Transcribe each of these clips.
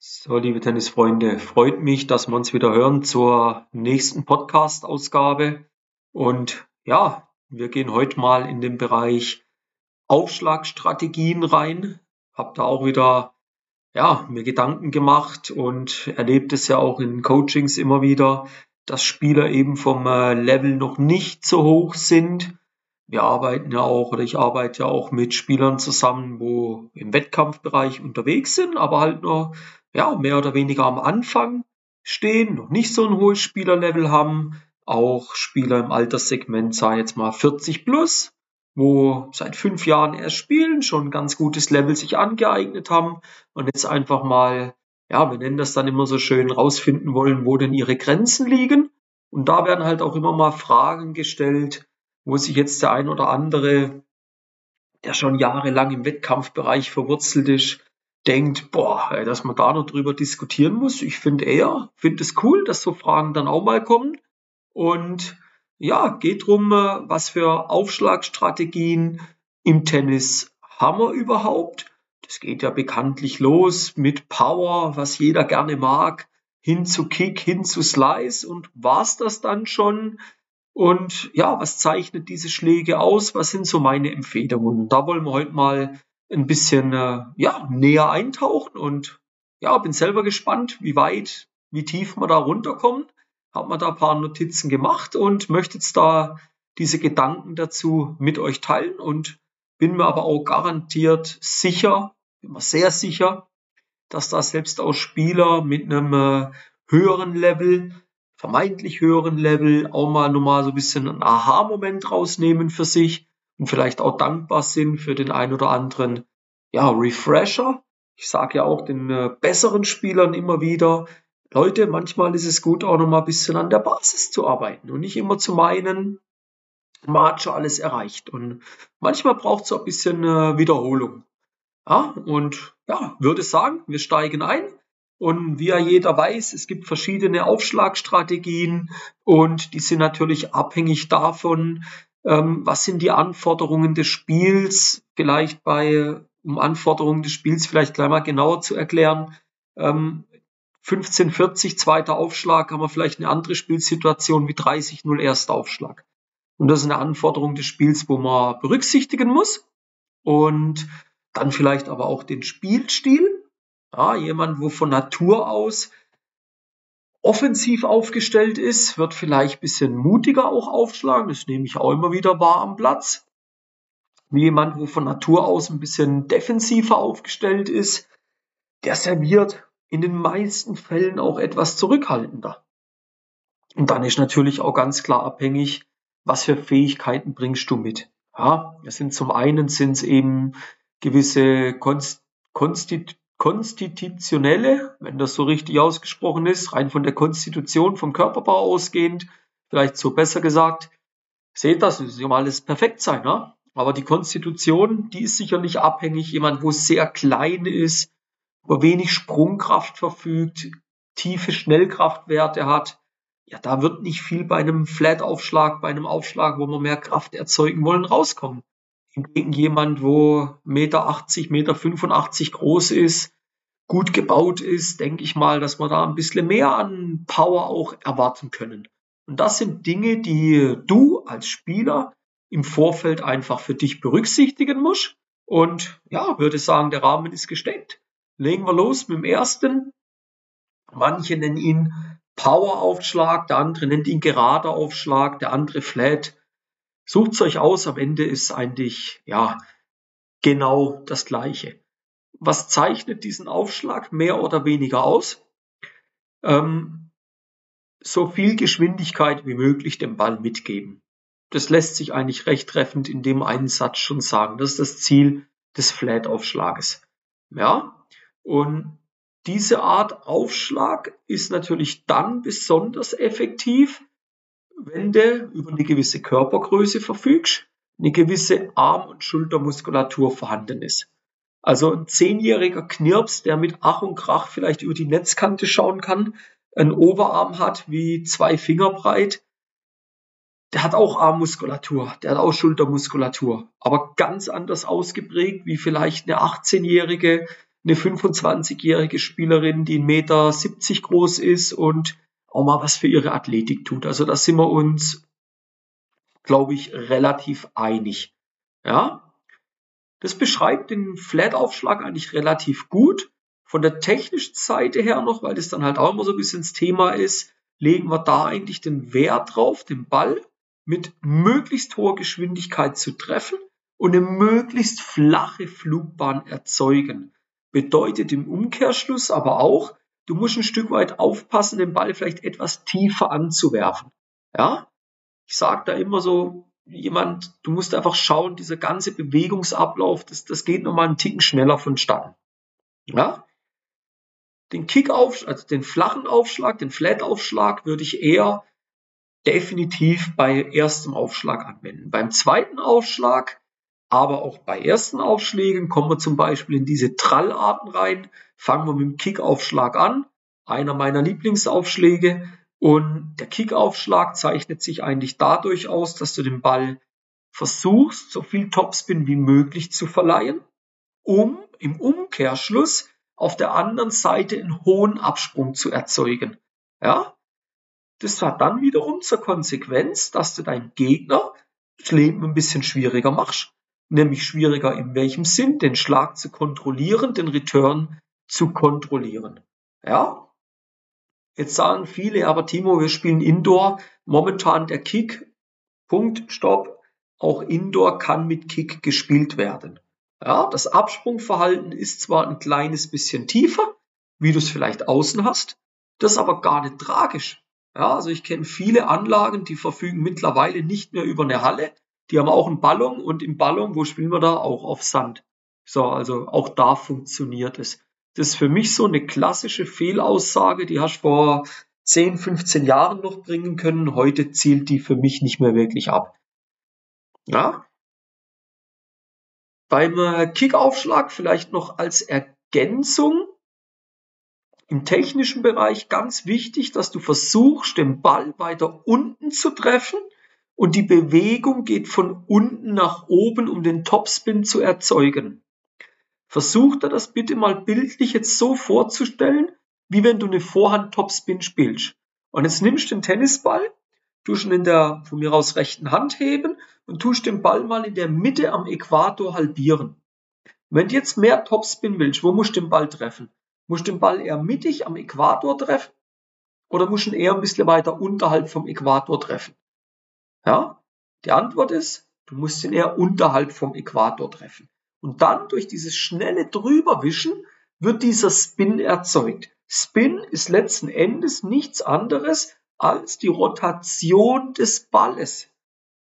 So, liebe Tennisfreunde, freut mich, dass wir uns wieder hören zur nächsten Podcast-Ausgabe. Und ja, wir gehen heute mal in den Bereich Aufschlagstrategien rein. Hab da auch wieder ja, mir Gedanken gemacht und erlebt es ja auch in Coachings immer wieder, dass Spieler eben vom äh, Level noch nicht so hoch sind. Wir arbeiten ja auch oder ich arbeite ja auch mit Spielern zusammen, wo im Wettkampfbereich unterwegs sind, aber halt nur ja, mehr oder weniger am Anfang stehen, noch nicht so ein hohes Spielerlevel haben. Auch Spieler im Alterssegment, sei jetzt mal 40 plus, wo seit fünf Jahren erst spielen, schon ein ganz gutes Level sich angeeignet haben und jetzt einfach mal, ja, wir nennen das dann immer so schön, rausfinden wollen, wo denn ihre Grenzen liegen. Und da werden halt auch immer mal Fragen gestellt, wo sich jetzt der ein oder andere, der schon jahrelang im Wettkampfbereich verwurzelt ist, denkt, boah, dass man da noch drüber diskutieren muss. Ich finde eher, finde es cool, dass so Fragen dann auch mal kommen. Und ja, geht drum, äh, was für Aufschlagstrategien im Tennis haben wir überhaupt. Das geht ja bekanntlich los mit Power, was jeder gerne mag, hin zu Kick, hin zu Slice und war's das dann schon? Und ja, was zeichnet diese Schläge aus? Was sind so meine Empfehlungen? Da wollen wir heute mal ein bisschen äh, ja, näher eintauchen und ja, bin selber gespannt, wie weit, wie tief wir da runterkommen. Hab mir da ein paar Notizen gemacht und möchte jetzt da diese Gedanken dazu mit euch teilen und bin mir aber auch garantiert sicher, bin mir sehr sicher, dass da selbst auch Spieler mit einem äh, höheren Level, vermeintlich höheren Level, auch mal nochmal so ein bisschen einen Aha-Moment rausnehmen für sich und vielleicht auch dankbar sind für den ein oder anderen ja, Refresher. Ich sage ja auch den äh, besseren Spielern immer wieder, Leute, manchmal ist es gut, auch noch mal ein bisschen an der Basis zu arbeiten und nicht immer zu meinen, man hat schon alles erreicht. Und manchmal braucht es ein bisschen äh, Wiederholung. Ja, und ja, würde sagen, wir steigen ein. Und wie ja jeder weiß, es gibt verschiedene Aufschlagstrategien und die sind natürlich abhängig davon, ähm, was sind die Anforderungen des Spiels? Vielleicht bei, um Anforderungen des Spiels vielleicht gleich mal genauer zu erklären. Ähm, 1540 zweiter Aufschlag haben wir vielleicht eine andere Spielsituation wie 30-0 erster Aufschlag. Und das ist eine Anforderung des Spiels, wo man berücksichtigen muss. Und dann vielleicht aber auch den Spielstil. Ja, jemand, wo von Natur aus offensiv aufgestellt ist, wird vielleicht ein bisschen mutiger auch aufschlagen. Das nehme ich auch immer wieder wahr am Platz. Wie jemand, wo von Natur aus ein bisschen defensiver aufgestellt ist, der serviert in den meisten Fällen auch etwas zurückhaltender. Und dann ist natürlich auch ganz klar abhängig, was für Fähigkeiten bringst du mit. Ja, es sind zum einen sind es eben gewisse Konst, Konstit, konstitutionelle, wenn das so richtig ausgesprochen ist, rein von der Konstitution, vom Körperbau ausgehend, vielleicht so besser gesagt, seht das, es soll alles perfekt sein, ne? Aber die Konstitution, die ist sicherlich abhängig, jemand, wo sehr klein ist, wo wenig Sprungkraft verfügt, tiefe Schnellkraftwerte hat, ja, da wird nicht viel bei einem Flat-Aufschlag, bei einem Aufschlag, wo wir mehr Kraft erzeugen wollen, rauskommen. Hingegen jemand, wo Meter 80, Meter 85 groß ist, gut gebaut ist, denke ich mal, dass wir da ein bisschen mehr an Power auch erwarten können. Und das sind Dinge, die du als Spieler im Vorfeld einfach für dich berücksichtigen musst. Und ja, würde sagen, der Rahmen ist gesteckt. Legen wir los mit dem ersten. Manche nennen ihn Power-Aufschlag, der andere nennt ihn gerader Aufschlag, der andere Flat. Sucht euch aus, am Ende ist eigentlich, ja, genau das Gleiche. Was zeichnet diesen Aufschlag mehr oder weniger aus? Ähm, so viel Geschwindigkeit wie möglich dem Ball mitgeben. Das lässt sich eigentlich recht treffend in dem einen Satz schon sagen. Das ist das Ziel des Flat-Aufschlages. Ja, und diese Art Aufschlag ist natürlich dann besonders effektiv, wenn du über eine gewisse Körpergröße verfügst, eine gewisse Arm- und Schultermuskulatur vorhanden ist. Also ein zehnjähriger Knirps, der mit Ach und Krach vielleicht über die Netzkante schauen kann, einen Oberarm hat wie zwei Finger breit, der hat auch Armmuskulatur, der hat auch Schultermuskulatur, aber ganz anders ausgeprägt wie vielleicht eine 18-jährige eine 25-jährige Spielerin, die 1,70 Meter groß ist und auch mal was für ihre Athletik tut. Also da sind wir uns, glaube ich, relativ einig. Ja, das beschreibt den Flat-Aufschlag eigentlich relativ gut. Von der technischen Seite her noch, weil das dann halt auch immer so ein bisschen das Thema ist, legen wir da eigentlich den Wert drauf, den Ball mit möglichst hoher Geschwindigkeit zu treffen und eine möglichst flache Flugbahn erzeugen. Bedeutet im Umkehrschluss aber auch, du musst ein Stück weit aufpassen, den Ball vielleicht etwas tiefer anzuwerfen. Ja? Ich sage da immer so, jemand, du musst einfach schauen, dieser ganze Bewegungsablauf, das, das geht nochmal einen Ticken schneller vonstatten. Ja? Den Kickauf, also den flachen Aufschlag, den Flat-Aufschlag würde ich eher definitiv bei erstem Aufschlag anwenden. Beim zweiten Aufschlag, aber auch bei ersten Aufschlägen kommen wir zum Beispiel in diese Trallarten rein. Fangen wir mit dem Kickaufschlag an. Einer meiner Lieblingsaufschläge. Und der Kickaufschlag zeichnet sich eigentlich dadurch aus, dass du den Ball versuchst, so viel Topspin wie möglich zu verleihen, um im Umkehrschluss auf der anderen Seite einen hohen Absprung zu erzeugen. Ja? Das hat dann wiederum zur Konsequenz, dass du deinem Gegner das Leben ein bisschen schwieriger machst. Nämlich schwieriger in welchem Sinn? Den Schlag zu kontrollieren, den Return zu kontrollieren. Ja? Jetzt sagen viele, aber Timo, wir spielen Indoor. Momentan der Kick. Punkt, Stopp. Auch Indoor kann mit Kick gespielt werden. Ja, das Absprungverhalten ist zwar ein kleines bisschen tiefer, wie du es vielleicht außen hast, das ist aber gar nicht tragisch. Ja, also ich kenne viele Anlagen, die verfügen mittlerweile nicht mehr über eine Halle. Die haben auch einen Ballon und im Ballon, wo spielen wir da? Auch auf Sand. So, also auch da funktioniert es. Das ist für mich so eine klassische Fehlaussage, die hast du vor 10, 15 Jahren noch bringen können. Heute zielt die für mich nicht mehr wirklich ab. Ja. Beim äh, Kickaufschlag vielleicht noch als Ergänzung im technischen Bereich ganz wichtig, dass du versuchst, den Ball weiter unten zu treffen und die Bewegung geht von unten nach oben, um den Topspin zu erzeugen. Versuch dir das bitte mal bildlich jetzt so vorzustellen, wie wenn du eine Vorhand Topspin spielst. Und jetzt nimmst du den Tennisball, tust ihn in der von mir aus rechten Hand heben und tust den Ball mal in der Mitte am Äquator halbieren. Wenn du jetzt mehr Topspin willst, wo musst du den Ball treffen? Musst du den Ball eher mittig am Äquator treffen? Oder musst du ihn eher ein bisschen weiter unterhalb vom Äquator treffen? Ja? Die Antwort ist, du musst ihn eher unterhalb vom Äquator treffen. Und dann durch dieses schnelle Drüberwischen wird dieser Spin erzeugt. Spin ist letzten Endes nichts anderes als die Rotation des Balles.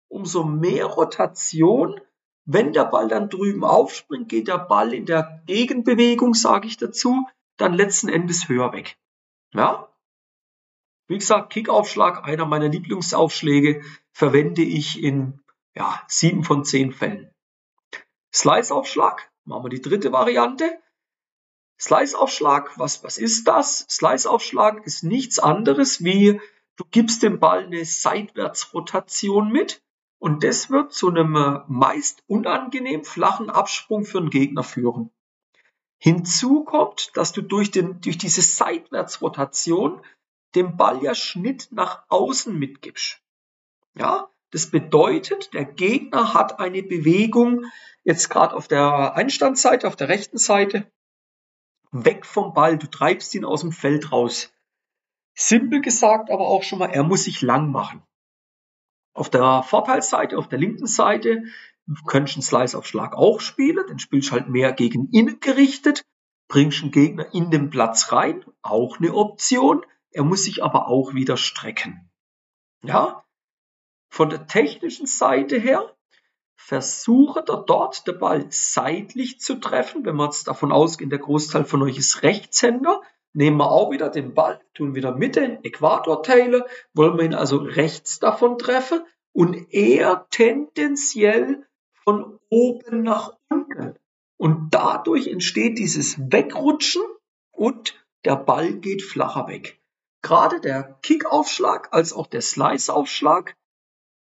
Umso mehr Rotation, wenn der Ball dann drüben aufspringt, geht der Ball in der Gegenbewegung, sage ich dazu, dann letzten Endes höher weg. Ja? Wie gesagt, Kickaufschlag, einer meiner Lieblingsaufschläge, verwende ich in ja, sieben von zehn Fällen. Slice-Aufschlag, machen wir die dritte Variante. Slice-Aufschlag, was, was ist das? Slice-Aufschlag ist nichts anderes wie, du gibst dem Ball eine Seitwärtsrotation mit und das wird zu einem äh, meist unangenehm flachen Absprung für den Gegner führen. Hinzu kommt, dass du durch, den, durch diese Seitwärtsrotation dem Ball ja Schnitt nach außen mitgibst. Ja, das bedeutet, der Gegner hat eine Bewegung jetzt gerade auf der Einstandsseite, auf der rechten Seite, weg vom Ball. Du treibst ihn aus dem Feld raus. Simpel gesagt, aber auch schon mal, er muss sich lang machen. Auf der Vorteilsseite, auf der linken Seite, könntest du einen Slice auf Schlag auch spielen. Den spielst du halt mehr gegen innen gerichtet. Bringst einen Gegner in den Platz rein. Auch eine Option. Er muss sich aber auch wieder strecken. Ja, von der technischen Seite her versuche er dort den Ball seitlich zu treffen. Wenn wir jetzt davon ausgehen, der Großteil von euch ist Rechtshänder, nehmen wir auch wieder den Ball, tun wieder Mitte in Äquatorteile, wollen wir ihn also rechts davon treffen und eher tendenziell von oben nach unten. Und dadurch entsteht dieses Wegrutschen und der Ball geht flacher weg. Gerade der Kickaufschlag als auch der Slice-Aufschlag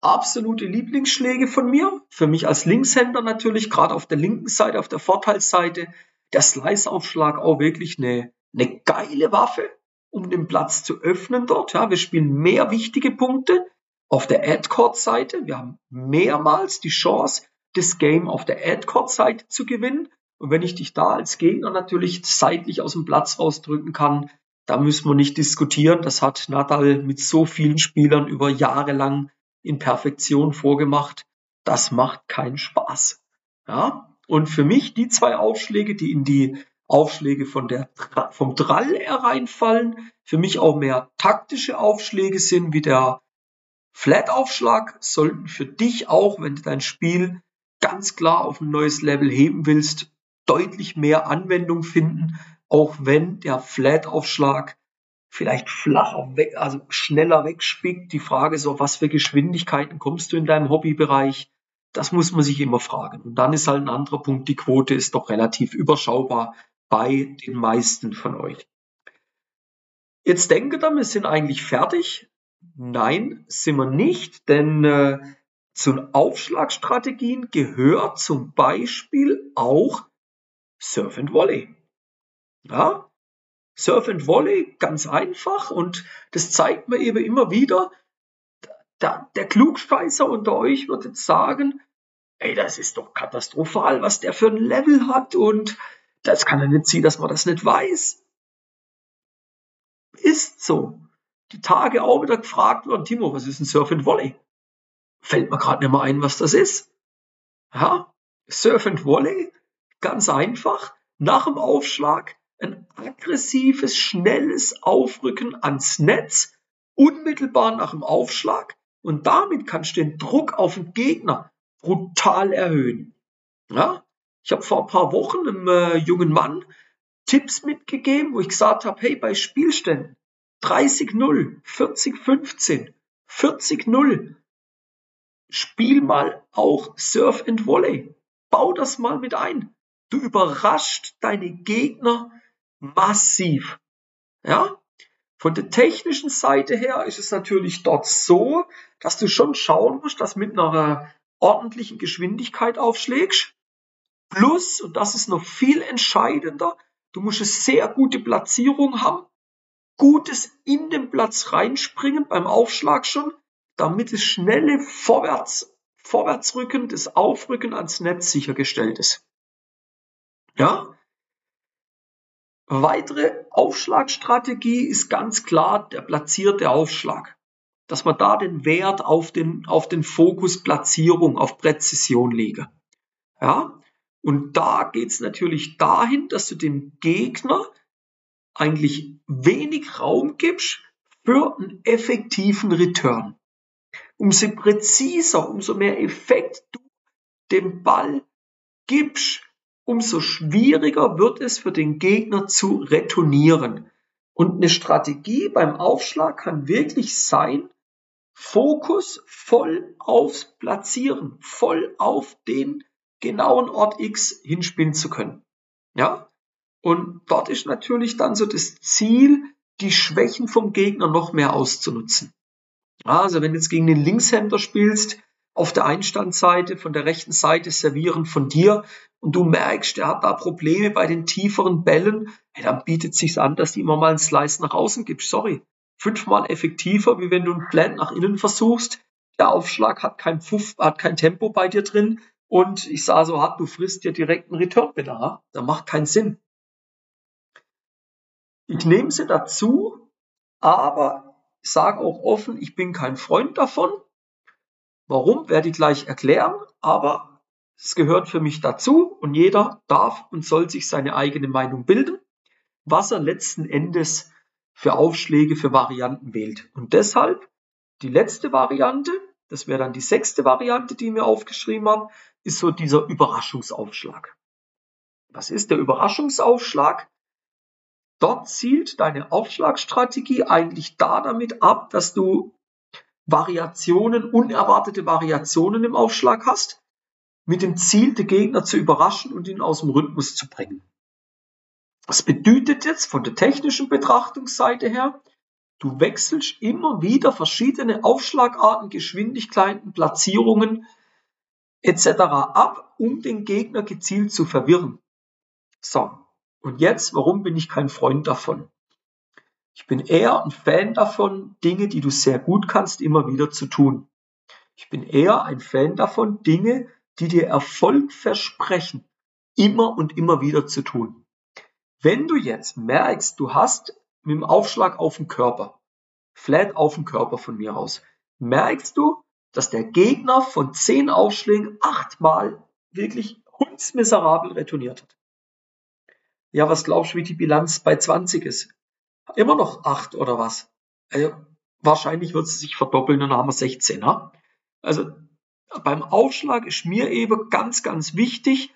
absolute Lieblingsschläge von mir. Für mich als Linkshänder natürlich, gerade auf der linken Seite, auf der Vorteilsseite. der Slice-Aufschlag auch wirklich eine, eine geile Waffe, um den Platz zu öffnen dort. Ja, wir spielen mehr wichtige Punkte auf der Ad-Court-Seite. Wir haben mehrmals die Chance, das Game auf der Ad-Court-Seite zu gewinnen. Und wenn ich dich da als Gegner natürlich seitlich aus dem Platz rausdrücken kann, da müssen wir nicht diskutieren. Das hat Nadal mit so vielen Spielern über Jahre lang in Perfektion vorgemacht. Das macht keinen Spaß. Ja? Und für mich die zwei Aufschläge, die in die Aufschläge von der, vom Drall hereinfallen, für mich auch mehr taktische Aufschläge sind, wie der Flat-Aufschlag, sollten für dich auch, wenn du dein Spiel ganz klar auf ein neues Level heben willst, deutlich mehr Anwendung finden, auch wenn der Flat-Aufschlag vielleicht flacher weg, also schneller wegspickt. Die Frage ist auch, was für Geschwindigkeiten kommst du in deinem Hobbybereich? Das muss man sich immer fragen. Und dann ist halt ein anderer Punkt, die Quote ist doch relativ überschaubar bei den meisten von euch. Jetzt denke ihr, wir sind eigentlich fertig. Nein, sind wir nicht, denn äh, zu Aufschlagstrategien gehört zum Beispiel auch Surf and Volley. Ja, Surf and Volley, ganz einfach und das zeigt mir eben immer wieder, der, der Klugscheißer unter euch wird jetzt sagen, ey, das ist doch katastrophal, was der für ein Level hat und das kann ja nicht sein, dass man das nicht weiß. Ist so. Die Tage auch wieder gefragt worden, Timo, was ist ein Surf and Volley? Fällt mir gerade nicht mehr ein, was das ist. Ja, Surf and Volley, ganz einfach, nach dem Aufschlag ein aggressives, schnelles Aufrücken ans Netz, unmittelbar nach dem Aufschlag. Und damit kannst du den Druck auf den Gegner brutal erhöhen. Ja? Ich habe vor ein paar Wochen einem äh, jungen Mann Tipps mitgegeben, wo ich gesagt habe, hey, bei Spielständen 30-0, 40-15, 40-0, spiel mal auch Surf and Volley. Bau das mal mit ein. Du überrascht deine Gegner massiv. Ja? Von der technischen Seite her ist es natürlich dort so, dass du schon schauen musst, dass mit einer ordentlichen Geschwindigkeit aufschlägst. Plus, und das ist noch viel entscheidender, du musst eine sehr gute Platzierung haben, gutes in den Platz reinspringen beim Aufschlag schon, damit das schnelle Vorwärts, Vorwärtsrücken, das Aufrücken ans Netz sichergestellt ist. Ja, Weitere Aufschlagstrategie ist ganz klar der platzierte Aufschlag. Dass man da den Wert auf den, auf den Fokus Platzierung, auf Präzision lege. Ja? Und da geht's natürlich dahin, dass du dem Gegner eigentlich wenig Raum gibst für einen effektiven Return. Umso präziser, umso mehr Effekt du dem Ball gibst, umso schwieriger wird es für den Gegner zu retournieren. Und eine Strategie beim Aufschlag kann wirklich sein, Fokus voll aufs Platzieren, voll auf den genauen Ort X hinspielen zu können. Ja? Und dort ist natürlich dann so das Ziel, die Schwächen vom Gegner noch mehr auszunutzen. Also wenn du jetzt gegen den Linkshänder spielst, auf der Einstandseite, von der rechten Seite servieren von dir und du merkst, er hat da Probleme bei den tieferen Bällen, hey, dann bietet sich's an, dass du immer mal einen Slice nach außen gibst. Sorry. Fünfmal effektiver, wie wenn du einen Plant nach innen versuchst. Der Aufschlag hat kein Pfuff, hat kein Tempo bei dir drin und ich sah so hart, du frisst dir direkt einen Return da. Das macht keinen Sinn. Ich nehme sie dazu, aber ich sage auch offen, ich bin kein Freund davon. Warum, werde ich gleich erklären, aber es gehört für mich dazu und jeder darf und soll sich seine eigene Meinung bilden, was er letzten Endes für Aufschläge, für Varianten wählt. Und deshalb die letzte Variante, das wäre dann die sechste Variante, die mir aufgeschrieben habe, ist so dieser Überraschungsaufschlag. Was ist der Überraschungsaufschlag? Dort zielt deine Aufschlagstrategie eigentlich da damit ab, dass du Variationen, unerwartete Variationen im Aufschlag hast, mit dem Ziel, den Gegner zu überraschen und ihn aus dem Rhythmus zu bringen. Das bedeutet jetzt von der technischen Betrachtungsseite her, du wechselst immer wieder verschiedene Aufschlagarten, Geschwindigkeiten, Platzierungen etc. ab, um den Gegner gezielt zu verwirren. So, Und jetzt, warum bin ich kein Freund davon? Ich bin eher ein Fan davon, Dinge, die du sehr gut kannst, immer wieder zu tun. Ich bin eher ein Fan davon, Dinge, die dir Erfolg versprechen, immer und immer wieder zu tun. Wenn du jetzt merkst, du hast mit dem Aufschlag auf den Körper, flat auf den Körper von mir aus, merkst du, dass der Gegner von zehn Aufschlägen achtmal wirklich hundsmiserabel retourniert hat. Ja, was glaubst du, wie die Bilanz bei 20 ist? Immer noch acht oder was? Also, wahrscheinlich wird sie sich verdoppeln und dann haben wir 16. Ha? Also beim Aufschlag ist mir eben ganz, ganz wichtig,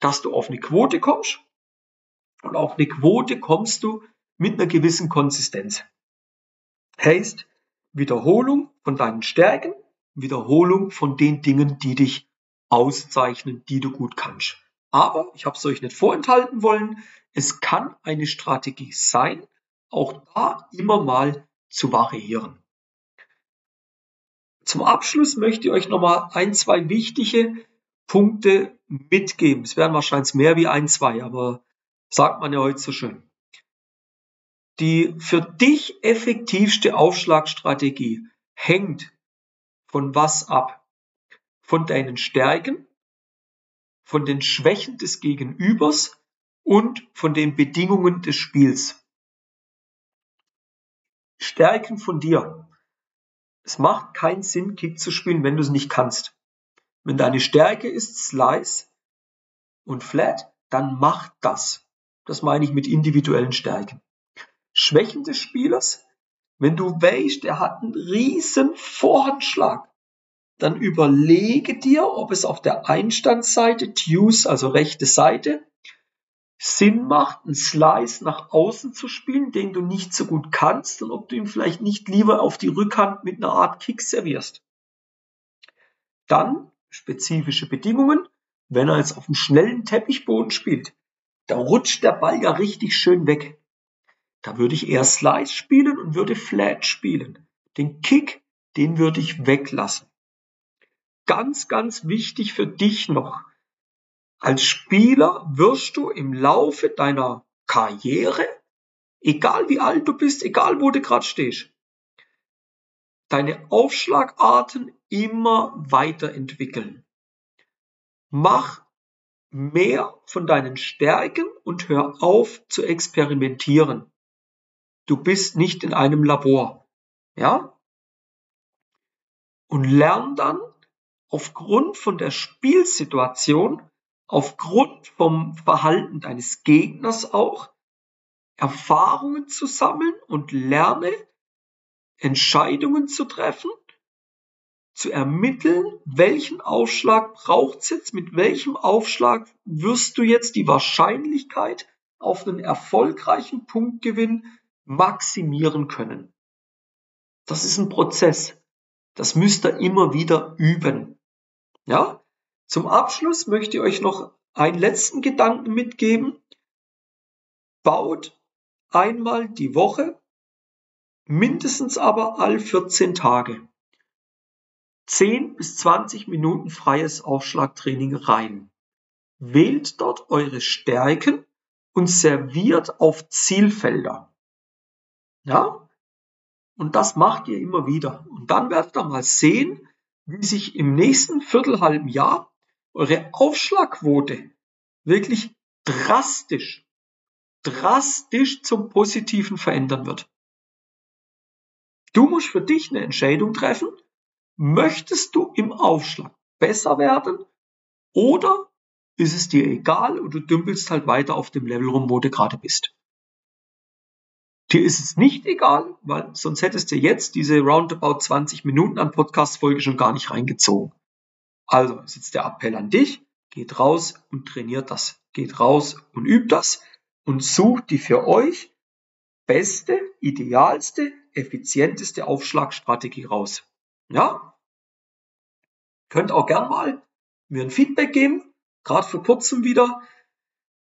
dass du auf eine Quote kommst. Und auf eine Quote kommst du mit einer gewissen Konsistenz. Heißt, Wiederholung von deinen Stärken, Wiederholung von den Dingen, die dich auszeichnen, die du gut kannst. Aber ich habe es euch nicht vorenthalten wollen. Es kann eine Strategie sein, auch da immer mal zu variieren. Zum Abschluss möchte ich euch nochmal ein, zwei wichtige Punkte mitgeben. Es werden wahrscheinlich mehr wie ein, zwei, aber sagt man ja heute so schön. Die für dich effektivste Aufschlagstrategie hängt von was ab? Von deinen Stärken, von den Schwächen des Gegenübers und von den Bedingungen des Spiels. Stärken von dir. Es macht keinen Sinn, Kick zu spielen, wenn du es nicht kannst. Wenn deine Stärke ist Slice und Flat, dann mach das. Das meine ich mit individuellen Stärken. Schwächen des Spielers, wenn du weißt, er hat einen riesen Vorhandschlag, dann überlege dir, ob es auf der Einstandsseite, Tues, also rechte Seite, Sinn macht, einen Slice nach außen zu spielen, den du nicht so gut kannst und ob du ihn vielleicht nicht lieber auf die Rückhand mit einer Art Kick servierst. Dann spezifische Bedingungen. Wenn er jetzt auf einem schnellen Teppichboden spielt, da rutscht der Ball ja richtig schön weg. Da würde ich eher Slice spielen und würde Flat spielen. Den Kick, den würde ich weglassen. Ganz, ganz wichtig für dich noch als Spieler wirst du im Laufe deiner Karriere, egal wie alt du bist, egal wo du gerade stehst, deine Aufschlagarten immer weiterentwickeln. Mach mehr von deinen Stärken und hör auf zu experimentieren. Du bist nicht in einem Labor. Ja? Und lern dann aufgrund von der Spielsituation aufgrund vom Verhalten deines Gegners auch Erfahrungen zu sammeln und lerne Entscheidungen zu treffen, zu ermitteln, welchen Aufschlag braucht's jetzt, mit welchem Aufschlag wirst du jetzt die Wahrscheinlichkeit auf einen erfolgreichen Punktgewinn maximieren können. Das ist ein Prozess. Das müsst ihr immer wieder üben. Ja? Zum Abschluss möchte ich euch noch einen letzten Gedanken mitgeben. Baut einmal die Woche, mindestens aber all 14 Tage, 10 bis 20 Minuten freies Aufschlagtraining rein. Wählt dort eure Stärken und serviert auf Zielfelder. Ja? Und das macht ihr immer wieder. Und dann werdet ihr mal sehen, wie sich im nächsten Viertelhalben Jahr eure Aufschlagquote wirklich drastisch, drastisch zum Positiven verändern wird. Du musst für dich eine Entscheidung treffen. Möchtest du im Aufschlag besser werden oder ist es dir egal und du dümpelst halt weiter auf dem Level rum, wo du gerade bist? Dir ist es nicht egal, weil sonst hättest du jetzt diese roundabout 20 Minuten an Podcast-Folge schon gar nicht reingezogen. Also ist jetzt der Appell an dich, geht raus und trainiert das. Geht raus und übt das und sucht die für euch beste, idealste, effizienteste Aufschlagstrategie raus. Ja? Könnt auch gern mal mir ein Feedback geben. Gerade vor kurzem wieder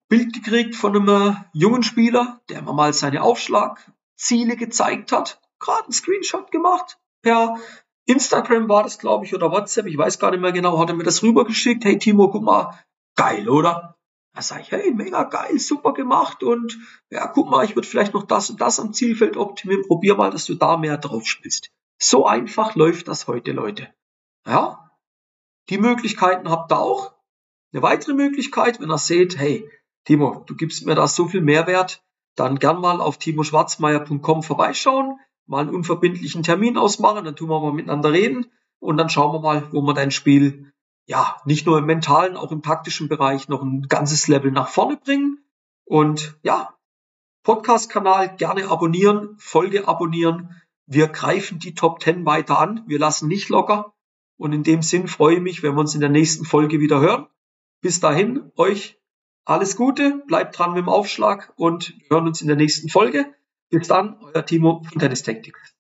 Bild gekriegt von einem äh, jungen Spieler, der mir mal seine Aufschlagziele gezeigt hat. Gerade einen Screenshot gemacht per Instagram war das, glaube ich, oder WhatsApp, ich weiß gar nicht mehr genau, hat er mir das rübergeschickt. Hey Timo, guck mal, geil, oder? Da sage ich, hey, mega geil, super gemacht und ja, guck mal, ich würde vielleicht noch das und das am Zielfeld optimieren. Probier mal, dass du da mehr drauf spielst. So einfach läuft das heute, Leute. Ja, die Möglichkeiten habt ihr auch. Eine weitere Möglichkeit, wenn ihr seht, hey, Timo, du gibst mir da so viel Mehrwert, dann gern mal auf timoschwarzmeier.com vorbeischauen, mal einen unverbindlichen Termin ausmachen, dann tun wir mal miteinander reden und dann schauen wir mal, wo wir dein Spiel ja nicht nur im mentalen, auch im taktischen Bereich noch ein ganzes Level nach vorne bringen. Und ja, Podcast-Kanal gerne abonnieren, Folge abonnieren. Wir greifen die Top 10 weiter an. Wir lassen nicht locker. Und in dem Sinn freue ich mich, wenn wir uns in der nächsten Folge wieder hören. Bis dahin, euch alles Gute, bleibt dran mit dem Aufschlag und hören uns in der nächsten Folge. Bis dann, euer Timo von Tennis Tactics.